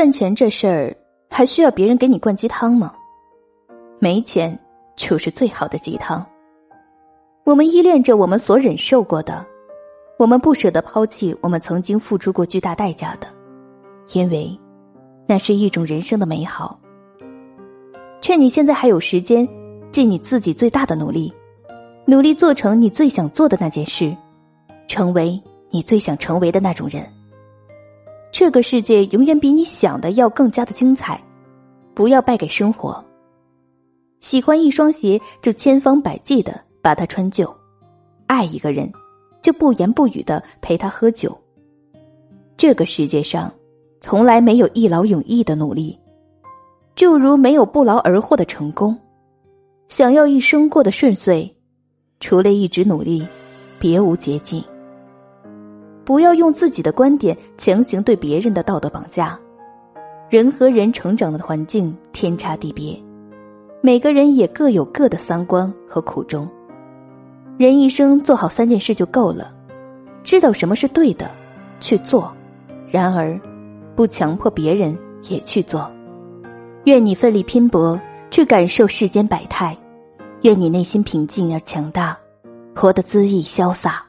赚钱这事儿还需要别人给你灌鸡汤吗？没钱就是最好的鸡汤。我们依恋着我们所忍受过的，我们不舍得抛弃我们曾经付出过巨大代价的，因为那是一种人生的美好。劝你现在还有时间，尽你自己最大的努力，努力做成你最想做的那件事，成为你最想成为的那种人。这个世界永远比你想的要更加的精彩，不要败给生活。喜欢一双鞋，就千方百计的把它穿旧；爱一个人，就不言不语的陪他喝酒。这个世界上，从来没有一劳永逸的努力。就如没有不劳而获的成功，想要一生过得顺遂，除了一直努力，别无捷径。不要用自己的观点强行对别人的道德绑架。人和人成长的环境天差地别，每个人也各有各的三观和苦衷。人一生做好三件事就够了：知道什么是对的，去做；然而，不强迫别人也去做。愿你奋力拼搏，去感受世间百态；愿你内心平静而强大，活得恣意潇洒。